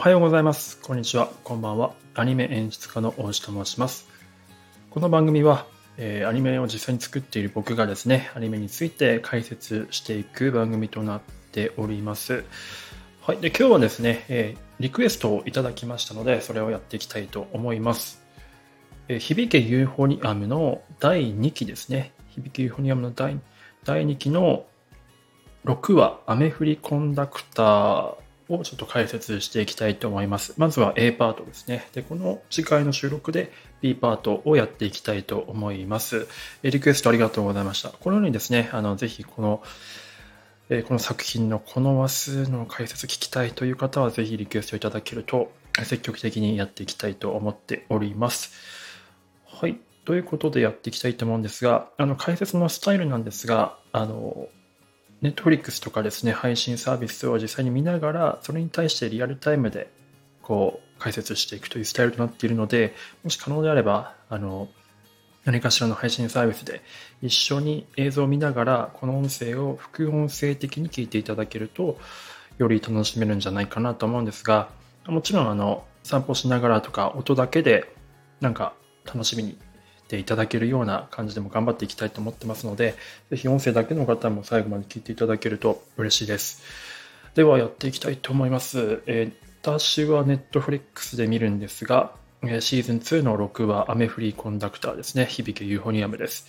はようございます。こんにちは。こんばんは。アニメ演出家の大石と申します。この番組は、えー、アニメを実際に作っている僕がですね、アニメについて解説していく番組となっております。はい。で、今日はですね、えー、リクエストをいただきましたので、それをやっていきたいと思います。えー、響けユーフォニアムの第2期ですね。響けユーフォニアムの第第2期の6話、雨降りコンダクターをちょっと解説していきたいと思います。まずは A パートですね。で、この次回の収録で B パートをやっていきたいと思います。リクエストありがとうございました。このようにですね、あの、ぜひこの、えこの作品のこの話数の解説聞きたいという方はぜひリクエストいただけると積極的にやっていきたいと思っております。はい。ということでやっていきたいと思うんですが、あの解説のスタイルなんですが、あの、ネットフリックスとかですね、配信サービスを実際に見ながら、それに対してリアルタイムで、こう、解説していくというスタイルとなっているので、もし可能であれば、あの、何かしらの配信サービスで一緒に映像を見ながら、この音声を副音声的に聞いていただけると、より楽しめるんじゃないかなと思うんですが、もちろん、あの、散歩しながらとか、音だけで、なんか楽しみにていただけるような感じでも頑張っていきたいと思ってますので、ぜひ音声だけの方も最後まで聞いていただけると嬉しいです。ではやっていきたいと思います。えー、私は Netflix で見るんですが、シーズン2の6話、雨降りコンダクターですね。響けユーフォニアムです。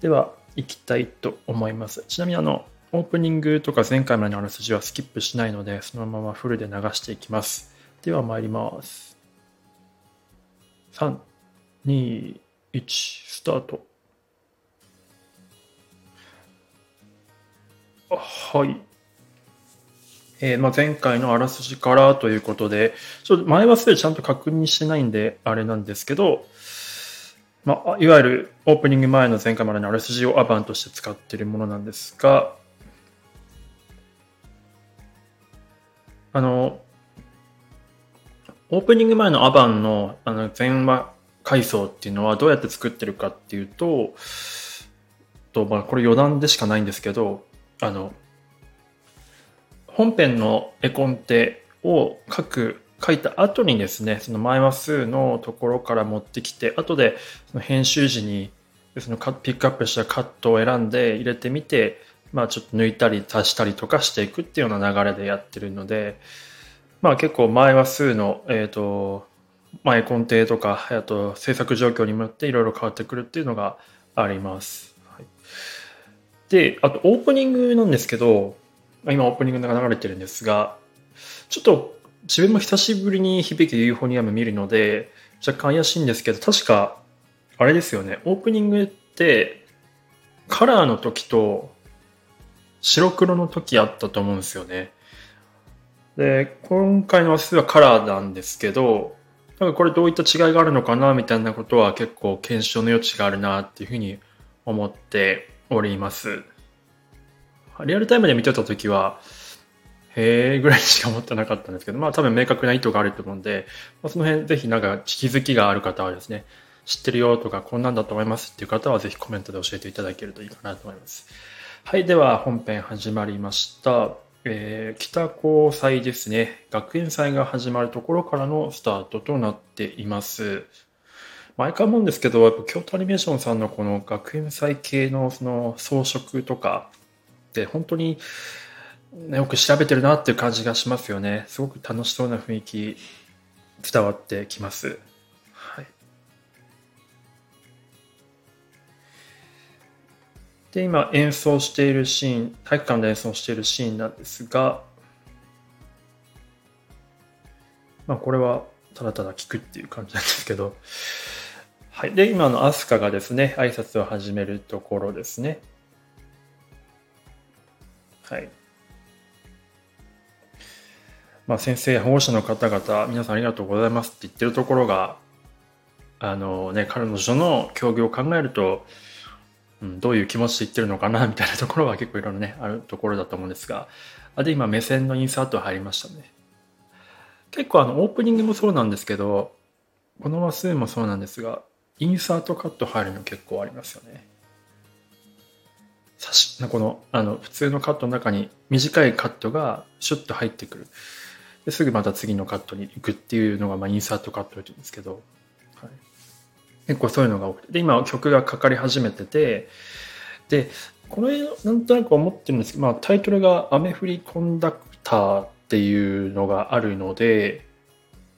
では、行きたいと思います。ちなみにあの、オープニングとか前回までのあらすじはスキップしないので、そのままフルで流していきます。では参ります。3、2、1スタートはい。えー、まあ、前回のあらすじからということで、ちょっと前忘れちゃんと確認してないんで、あれなんですけど、まあ、いわゆるオープニング前の前回までのあらすじをアバンとして使っているものなんですが、あの、オープニング前のアバンのあの前話階層っていうのはどうやって作ってるかっていうと、とまあ、これ余談でしかないんですけど、あの、本編の絵コンテを書く、書いた後にですね、その前話数のところから持ってきて、後でその編集時にそのピックアップしたカットを選んで入れてみて、まあちょっと抜いたり足したりとかしていくっていうような流れでやってるので、まあ結構前話数の、えっ、ー、と、前根底とか、あと制作状況にもよっていろいろ変わってくるっていうのがあります。はい、で、あとオープニングなんですけど、今オープニングが流れてるんですが、ちょっと自分も久しぶりに響きユーフォニアム見るので、若干怪しいんですけど、確か、あれですよね、オープニングってカラーの時と白黒の時あったと思うんですよね。で、今回の話はカラーなんですけど、なんかこれどういった違いがあるのかなみたいなことは結構検証の余地があるなっていうふうに思っております。リアルタイムで見てた時は、へえぐらいしか思ってなかったんですけど、まあ多分明確な意図があると思うんで、まあ、その辺ぜひなんか気づきがある方はですね、知ってるよとかこんなんだと思いますっていう方はぜひコメントで教えていただけるといいかなと思います。はい、では本編始まりました。えー、北高祭ですね。学園祭が始まるところからのスタートとなっています。毎回思うんですけど、やっぱ京都アニメーションさんのこの学園祭系のその装飾とかって本当によく調べてるなっていう感じがしますよね。すごく楽しそうな雰囲気伝わってきます。で、今演奏しているシーン、体育館で演奏しているシーンなんですが、まあこれはただただ聞くっていう感じなんですけど、はい。で、今のアスカがですね、挨拶を始めるところですね。はい。まあ先生、保護者の方々、皆さんありがとうございますって言ってるところが、あのね、彼女の競技を考えると、うん、どういう気持ちで言ってるのかなみたいなところは結構いろいろね、あるところだと思うんですが、あで、今目線のインサート入りましたね。結構あの、オープニングもそうなんですけど、この話数もそうなんですが、インサートカット入るの結構ありますよね。さし、この、あの、普通のカットの中に短いカットがシュッと入ってくる。ですぐまた次のカットに行くっていうのが、まあ、インサートカットって言うんですけど、結構そういうのが多くて。で今曲がかかり始めてて。でこれなんとなく思ってるんですけど、まあ、タイトルが「雨降りコンダクター」っていうのがあるので、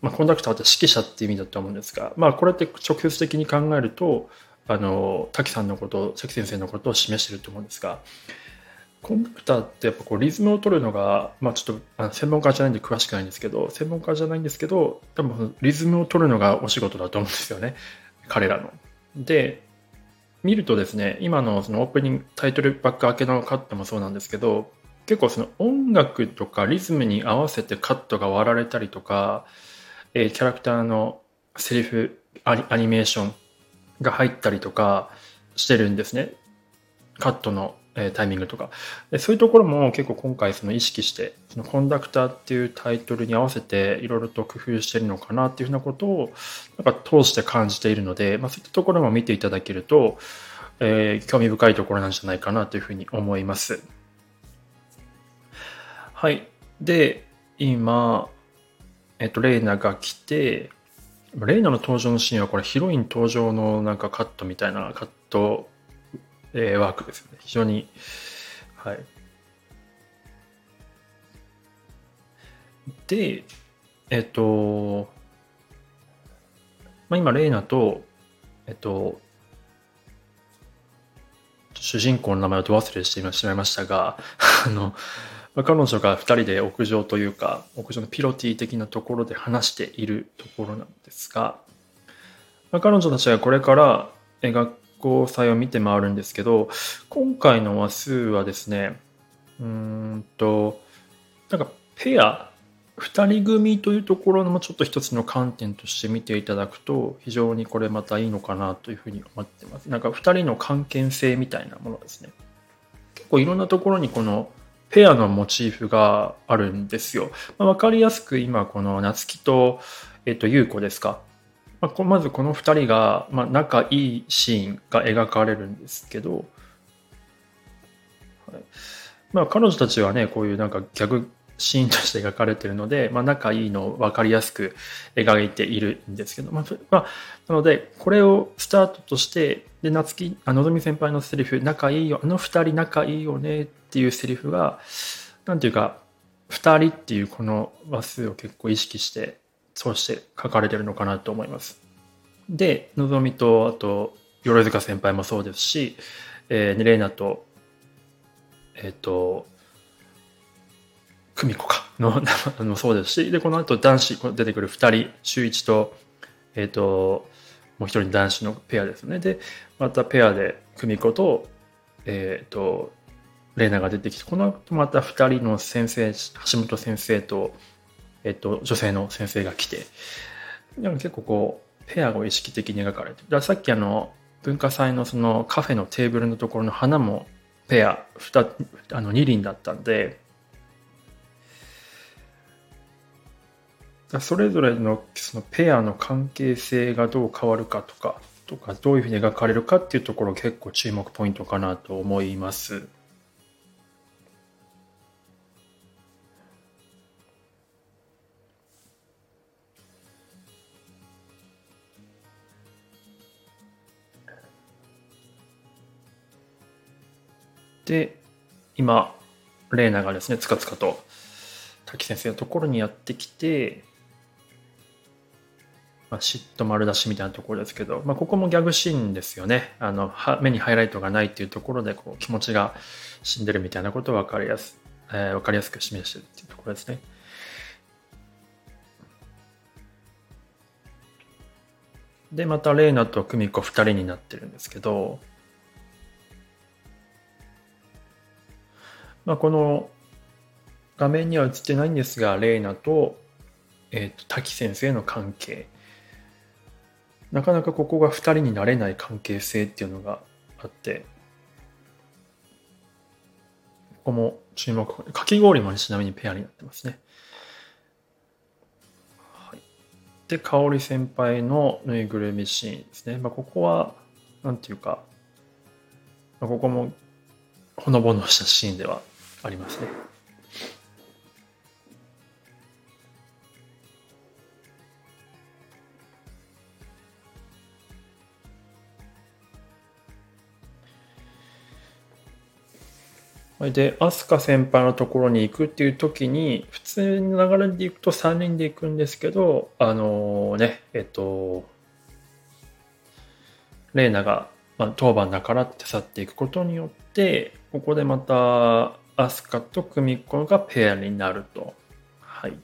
まあ、コンダクターって指揮者っていう意味だと思うんですが、まあ、これって直接的に考えるとあの滝さんのこと関先生のことを示してると思うんですがコンダクターってやっぱこうリズムを取るのが、まあ、ちょっとあの専門家じゃないんで詳しくないんですけど専門家じゃないんですけど多分リズムを取るのがお仕事だと思うんですよね。彼らの。で見るとですね今のそのオープニングタイトルバック明けのカットもそうなんですけど結構その音楽とかリズムに合わせてカットが割られたりとか、えー、キャラクターのセリフアニメーションが入ったりとかしてるんですねカットのえタイミングとかでそういうところも結構今回その意識してそのコンダクターっていうタイトルに合わせていろいろと工夫してるのかなっていうふうなことをなんか通して感じているので、まあ、そういったところも見ていただけると、えー、興味深いところなんじゃないかなというふうに思います。はい。で、今、えっと、レイナが来て、レイナの登場のシーンはこれヒロイン登場のなんかカットみたいなカットえー、ワークですね。非常に、はい。で、えっと、まあ、今、レイナと、えっと、主人公の名前をど忘れしてしまいましたが、あの、彼女が2人で屋上というか、屋上のピロティ的なところで話しているところなんですが、彼女たちがこれから描行祭を見て回るんですけど、今回の話数はですね、うんと、なんかペア、2人組というところのもちょっと一つの観点として見ていただくと、非常にこれまたいいのかなというふうに思ってます。なんか2人の関係性みたいなものですね。結構いろんなところにこのペアのモチーフがあるんですよ。まあ、分かりやすく今この夏希と、えっと、優子ですか。まあ、まずこの2人が、まあ、仲いいシーンが描かれるんですけど、はい。まあ、彼女たちはねこういうなんかギャグシーンとして描かれているので、まあ、仲いいのを分かりやすく描いているんですけど、まあまあ、なのでこれをスタートとしてで夏希あのぞみ先輩のセリフ「仲いいよあの2人仲いいよね」っていうセリフがなんていうか2人っていうこの話数を結構意識してそうして書かれてるのかなと思います。で、のぞみと、あと、鎧塚先輩もそうですし、えー、レイナと、えっ、ー、と、久美子かののそうですし、で、この後男子出てくる2人、周一と、えっ、ー、と、もう一人男子のペアですね。で、またペアで久美子と、えっ、ー、と、レイナが出てきて、この後また2人の先生、橋本先生と、えっと、女性の先生が来て、なんか結構こう、ペアを意識的に描かれてる。さっきあの、文化祭のそのカフェのテーブルのところの花もペア、2, あの2輪だったんで、それぞれのそのペアの関係性がどう変わるかとか、とかどういうふうに描かれるかっていうところ結構注目ポイントかなと思います。で、今、レーナがですね、つかつかと滝先生のところにやってきて、まあ、嫉妬丸出しみたいなところですけど、まあ、ここもギャグシーンですよね。あの目にハイライトがないっていうところでこう気持ちが死んでるみたいなことを分かりやす,、えー、分かりやすく示してるっていうところですね。で、またレーナと久美子2人になってるんですけど、まあ、この画面には映ってないんですが、レイナと、えっ、ー、と、滝先生の関係。なかなかここが2人になれない関係性っていうのがあって、ここも注目。かき氷もちなみにペアになってますね。はい、で、香織先輩のぬいぐるみシーンですね。まあ、ここは、なんていうか、まあ、ここもほのぼのしたシーンではありますね。で、飛鳥先輩のところに行くっていう時に、普通の流れで行くと3人で行くんですけど、あのー、ね、えっと、玲奈が、まあ、当番だからって去っていくことによって、ここでまた、アスカとクミコがペアになると。はい。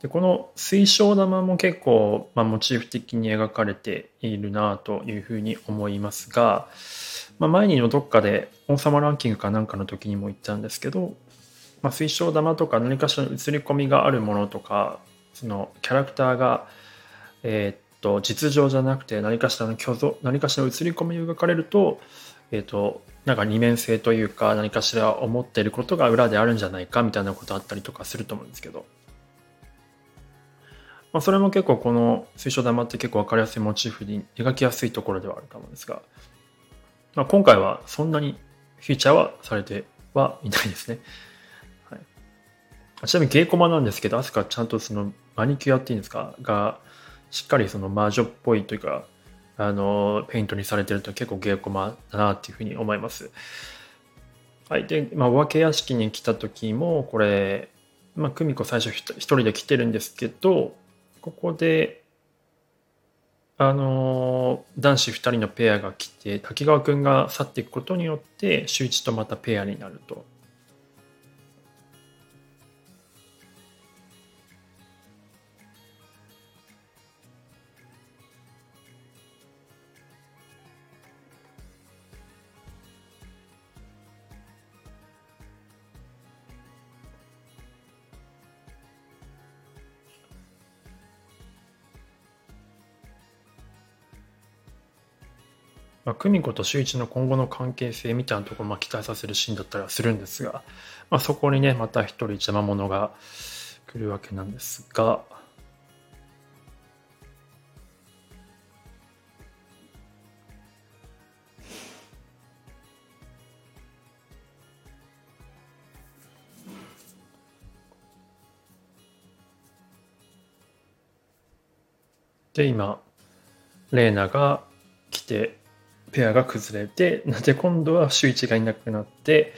でこの水晶玉も結構、まあ、モチーフ的に描かれているなというふうに思いますが、まあ、前にのどっかで王様ランキングかなんかの時にも言ったんですけど、まあ、水晶玉とか何かしらの映り込みがあるものとかそのキャラクターが、えー、っと実情じゃなくて何かしらの虚像何かしらの映り込みを描かれると,、えー、っとなんか二面性というか何かしら思っていることが裏であるんじゃないかみたいなことあったりとかすると思うんですけど。まあ、それも結構この水晶玉って結構分かりやすいモチーフに描きやすいところではあると思うんですが、まあ、今回はそんなにフィーチャーはされてはいないですね。ちなみに稽古場なんですけど、アスカちゃんとそのマニキュアっていうんですか、がしっかりその魔女っぽいというか、あの、ペイントにされてると結構稽古場だなっていうふうに思います。はい。で、まあ、お化け屋敷に来た時も、これ、まあ、久美子最初一人で来てるんですけど、ここで、あの男子2人のペアが来て滝川君が去っていくことによって周一とまたペアになるとまあ、久美子と周一の今後の関係性みたいなところをまあ期待させるシーンだったりはするんですが、まあ、そこにねまた一人邪魔者が来るわけなんですが。で今レーナが来てペアが崩れて、なぜ今度は周一がいなくなって、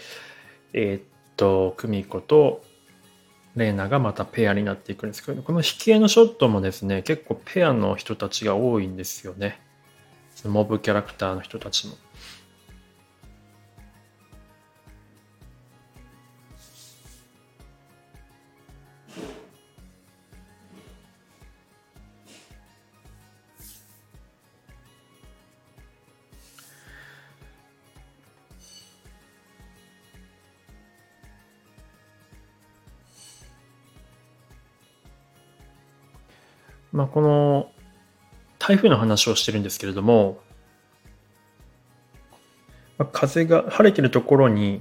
えー、っと、久美子とレーナがまたペアになっていくんですけど、この引き絵のショットもですね、結構ペアの人たちが多いんですよね。モブキャラクターの人たちも。まあ、この台風の話をしてるんですけれども、まあ、風が晴れてるところに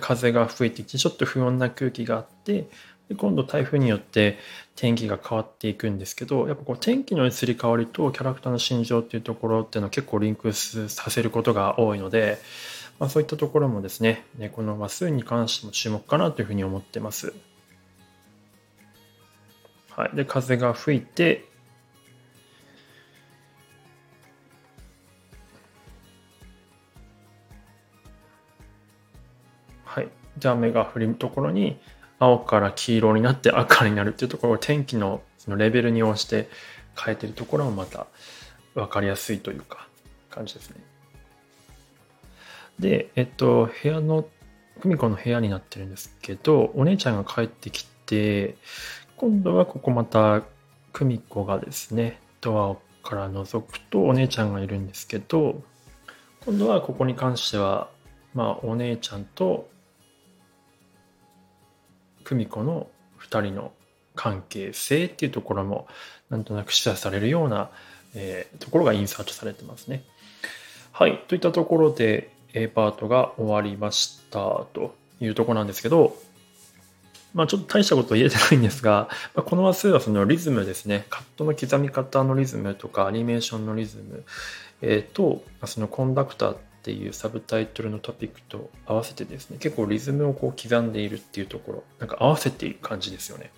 風が吹いてきてちょっと不穏な空気があってで今度台風によって天気が変わっていくんですけどやっぱこう天気の移り変わりとキャラクターの心情っていうところっていうのは結構リンクさせることが多いので、まあ、そういったところもですねこの話数に関しても注目かなというふうに思ってます。はい、で風が吹いてで雨が降るところに青から黄色になって赤になるっていうところを天気のそのレベルに応じて変えてるところもまた分かりやすいというか感じですね。で、えっと、部屋の、久美子の部屋になってるんですけど、お姉ちゃんが帰ってきて、今度はここまた久美子がですね、ドアから覗くとお姉ちゃんがいるんですけど、今度はここに関しては、まあお姉ちゃんと久美子の2人の関係性っていうところもなんとなく示唆されるような、えー、ところがインサートされてますね。はい。といったところで A パートが終わりましたというとこなんですけど、まあちょっと大したこと言えてないんですが、まあ、この話数はそのリズムですね。カットの刻み方のリズムとかアニメーションのリズム、えー、と、そのコンダクターっていうサブタイトルのトピックと合わせてですね、結構リズムをこう刻んでいるっていうところ、なんか合わせている感じですよね。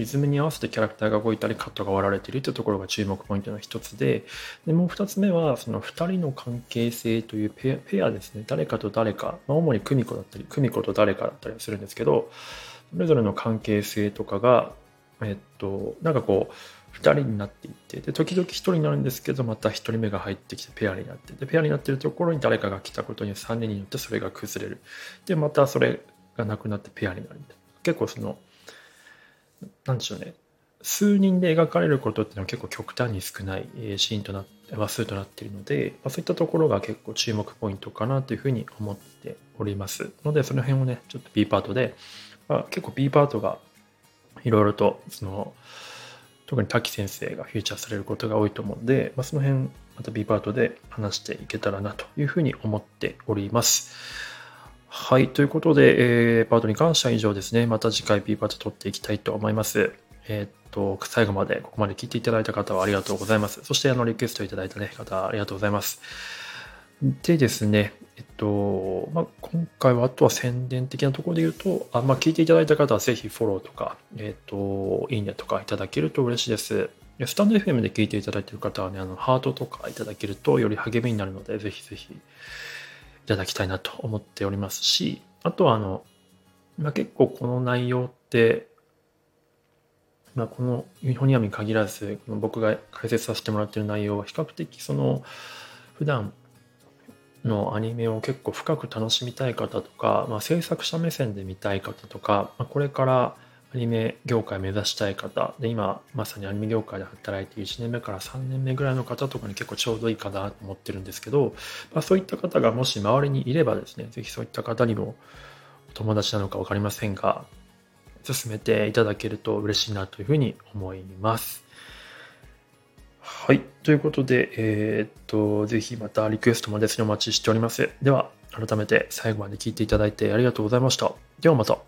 リズムに合わせてキャラクターが動いたりカットが割られているというところが注目ポイントの一つででもう2つ目はその2人の関係性というペアペアですね誰かと誰か、まあ、主に久美子だったり久美子と誰かだったりするんですけどそれぞれの関係性とかがえっとなんかこう2人になっていってで時々1人になるんですけどまた1人目が入ってきてペアになってでペアになってるところに誰かが来たことに3人によってそれが崩れる。でまたそれがなくなってペアになるみたいな。結構そのなんでしょうね。数人で描かれることっていうのは結構極端に少ないシーンとなって話数となっているので、まあ、そういったところが結構注目ポイントかなというふうに思っております。のでその辺をねちょっと B パートで、まあ、結構 B パートがいろいろとその特に滝先生がフューチャーされることが多いと思うので、まあ、その辺また B パートで話していけたらなというふうに思っております。はい。ということで、えー、パートに関しては以上ですね。また次回 B パート取っていきたいと思います。えー、っと、最後まで、ここまで聞いていただいた方はありがとうございます。そして、あの、リクエストいただいた、ね、方、ありがとうございます。でですね、えっと、まあ、今回はあとは宣伝的なところで言うと、あまあ、聞いていただいた方はぜひフォローとか、えっと、いいねとかいただけると嬉しいです。スタンド FM で聞いていただいている方はね、あの、ハートとかいただけるとより励みになるので、ぜひぜひいただきたいなと思っておりますし、あとはあの、まあ、結構この内容って、まあ、この日本にはに限らずこの僕が解説させてもらっている内容は比較的その普段のアニメを結構深く楽しみたい方とか、まあ、制作者目線で見たい方とか、まあ、これからアニメ業界目指したい方で今まさにアニメ業界で働いて1年目から3年目ぐらいの方とかに結構ちょうどいいかなと思ってるんですけど、まあ、そういった方がもし周りにいればですね是非そういった方にもお友達なのか分かりませんが進めていただけると嬉しいなというふうに思います。はい。ということで、えー、っと、ぜひまたリクエストもですね、お待ちしております。では、改めて最後まで聞いていただいてありがとうございました。ではまた。